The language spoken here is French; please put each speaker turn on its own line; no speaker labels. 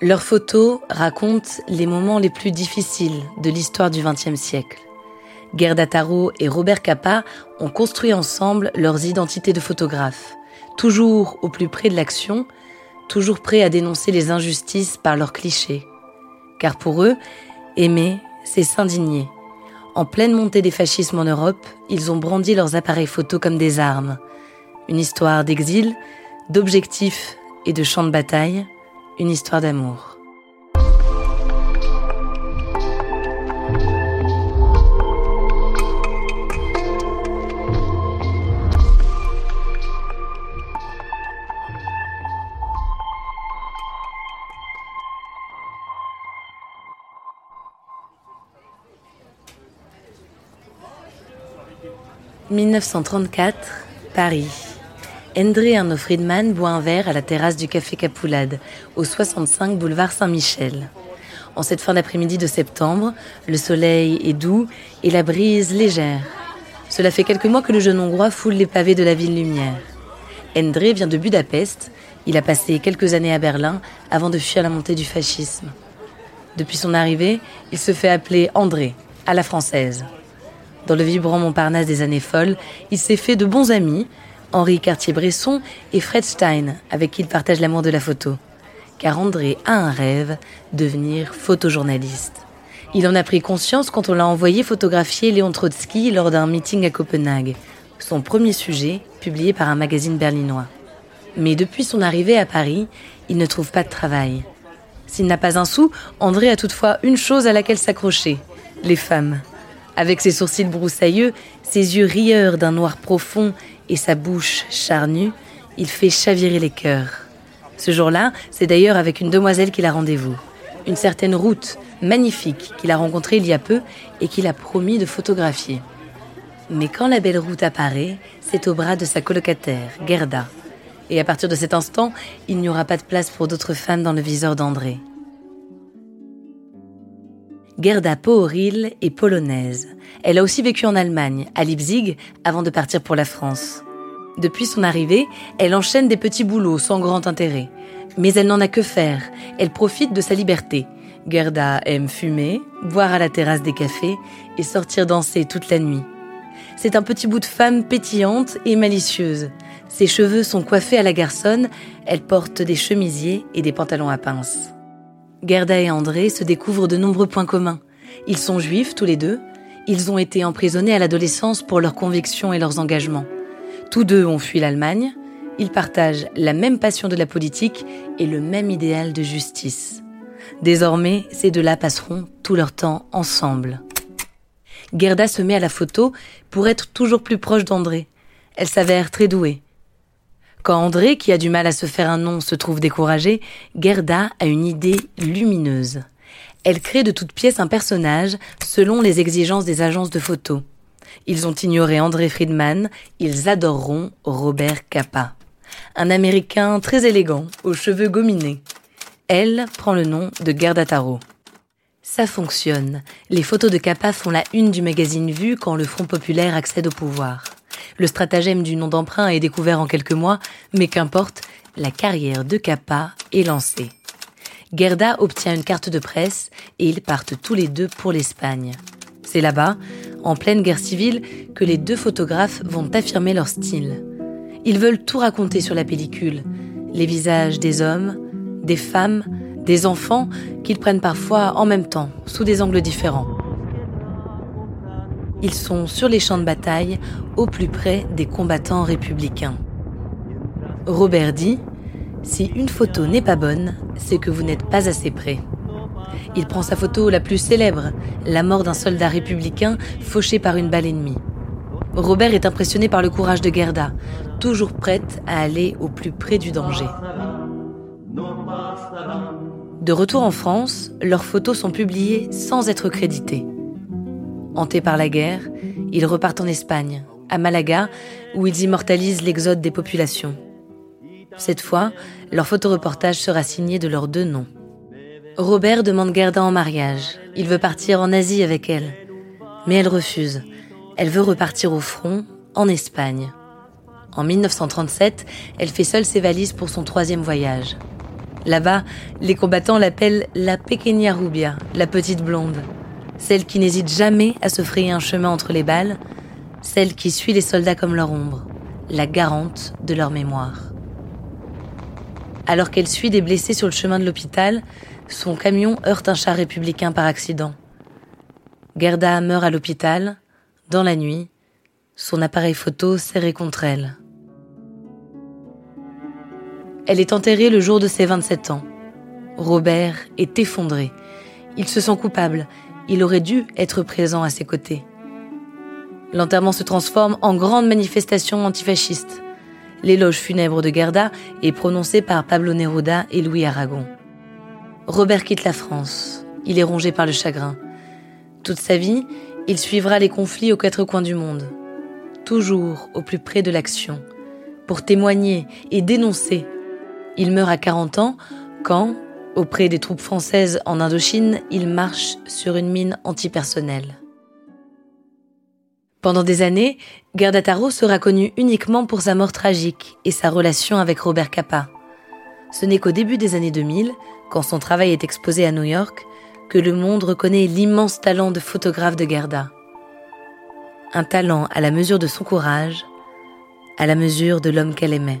Leurs photos racontent les moments les plus difficiles de l'histoire du XXe siècle. Gerda Taro et Robert Capa ont construit ensemble leurs identités de photographes, toujours au plus près de l'action, toujours prêts à dénoncer les injustices par leurs clichés. Car pour eux, aimer, c'est s'indigner. En pleine montée des fascismes en Europe, ils ont brandi leurs appareils photos comme des armes. Une histoire d'exil, d'objectifs et de champs de bataille, une histoire d'amour. « 1934, Paris. André Arnaud Friedman boit un verre à la terrasse du Café Capoulade, au 65 boulevard Saint-Michel. En cette fin d'après-midi de septembre, le soleil est doux et la brise légère. Cela fait quelques mois que le jeune Hongrois foule les pavés de la ville lumière. André vient de Budapest. Il a passé quelques années à Berlin avant de fuir la montée du fascisme. Depuis son arrivée, il se fait appeler André, à la française. Dans le vibrant Montparnasse des années folles, il s'est fait de bons amis, Henri Cartier-Bresson et Fred Stein, avec qui il partage l'amour de la photo. Car André a un rêve, devenir photojournaliste. Il en a pris conscience quand on l'a envoyé photographier Léon Trotsky lors d'un meeting à Copenhague, son premier sujet publié par un magazine berlinois. Mais depuis son arrivée à Paris, il ne trouve pas de travail. S'il n'a pas un sou, André a toutefois une chose à laquelle s'accrocher, les femmes. Avec ses sourcils broussailleux, ses yeux rieurs d'un noir profond et sa bouche charnue, il fait chavirer les cœurs. Ce jour-là, c'est d'ailleurs avec une demoiselle qu'il a rendez-vous. Une certaine route, magnifique, qu'il a rencontrée il y a peu et qu'il a promis de photographier. Mais quand la belle route apparaît, c'est au bras de sa colocataire, Gerda. Et à partir de cet instant, il n'y aura pas de place pour d'autres femmes dans le viseur d'André. Gerda Pohoril est polonaise. Elle a aussi vécu en Allemagne, à Leipzig, avant de partir pour la France. Depuis son arrivée, elle enchaîne des petits boulots sans grand intérêt. Mais elle n'en a que faire. Elle profite de sa liberté. Gerda aime fumer, boire à la terrasse des cafés et sortir danser toute la nuit. C'est un petit bout de femme pétillante et malicieuse. Ses cheveux sont coiffés à la garçonne, elle porte des chemisiers et des pantalons à pinces. Gerda et André se découvrent de nombreux points communs. Ils sont juifs tous les deux. Ils ont été emprisonnés à l'adolescence pour leurs convictions et leurs engagements. Tous deux ont fui l'Allemagne. Ils partagent la même passion de la politique et le même idéal de justice. Désormais, ces deux-là passeront tout leur temps ensemble. Gerda se met à la photo pour être toujours plus proche d'André. Elle s'avère très douée. Quand André, qui a du mal à se faire un nom, se trouve découragé, Gerda a une idée lumineuse. Elle crée de toutes pièces un personnage selon les exigences des agences de photos. Ils ont ignoré André Friedman, ils adoreront Robert Capa. Un Américain très élégant, aux cheveux gominés. Elle prend le nom de Gerda Taro. Ça fonctionne. Les photos de Capa font la une du magazine Vue quand le Front populaire accède au pouvoir. Le stratagème du nom d'emprunt est découvert en quelques mois, mais qu'importe, la carrière de Kappa est lancée. Gerda obtient une carte de presse et ils partent tous les deux pour l'Espagne. C'est là-bas, en pleine guerre civile, que les deux photographes vont affirmer leur style. Ils veulent tout raconter sur la pellicule, les visages des hommes, des femmes, des enfants qu'ils prennent parfois en même temps, sous des angles différents. Ils sont sur les champs de bataille, au plus près des combattants républicains. Robert dit Si une photo n'est pas bonne, c'est que vous n'êtes pas assez près. Il prend sa photo la plus célèbre, la mort d'un soldat républicain fauché par une balle ennemie. Robert est impressionné par le courage de Gerda, toujours prête à aller au plus près du danger. De retour en France, leurs photos sont publiées sans être créditées. Hantés par la guerre, ils repartent en Espagne, à Malaga, où ils immortalisent l'exode des populations. Cette fois, leur photoreportage sera signé de leurs deux noms. Robert demande Gerda en mariage. Il veut partir en Asie avec elle. Mais elle refuse. Elle veut repartir au front, en Espagne. En 1937, elle fait seule ses valises pour son troisième voyage. Là-bas, les combattants l'appellent la Pequeña Rubia, la petite blonde. Celle qui n'hésite jamais à se frayer un chemin entre les balles, celle qui suit les soldats comme leur ombre, la garante de leur mémoire. Alors qu'elle suit des blessés sur le chemin de l'hôpital, son camion heurte un char républicain par accident. Gerda meurt à l'hôpital, dans la nuit, son appareil photo serré contre elle. Elle est enterrée le jour de ses 27 ans. Robert est effondré. Il se sent coupable. Il aurait dû être présent à ses côtés. L'enterrement se transforme en grande manifestation antifasciste. L'éloge funèbre de Gerda est prononcé par Pablo Neruda et Louis Aragon. Robert quitte la France. Il est rongé par le chagrin. Toute sa vie, il suivra les conflits aux quatre coins du monde. Toujours au plus près de l'action, pour témoigner et dénoncer. Il meurt à 40 ans quand, auprès des troupes françaises en Indochine, il marche sur une mine antipersonnelle. Pendant des années, Gerda Taro sera connue uniquement pour sa mort tragique et sa relation avec Robert Capa. Ce n'est qu'au début des années 2000, quand son travail est exposé à New York, que le monde reconnaît l'immense talent de photographe de Gerda. Un talent à la mesure de son courage, à la mesure de l'homme qu'elle aimait.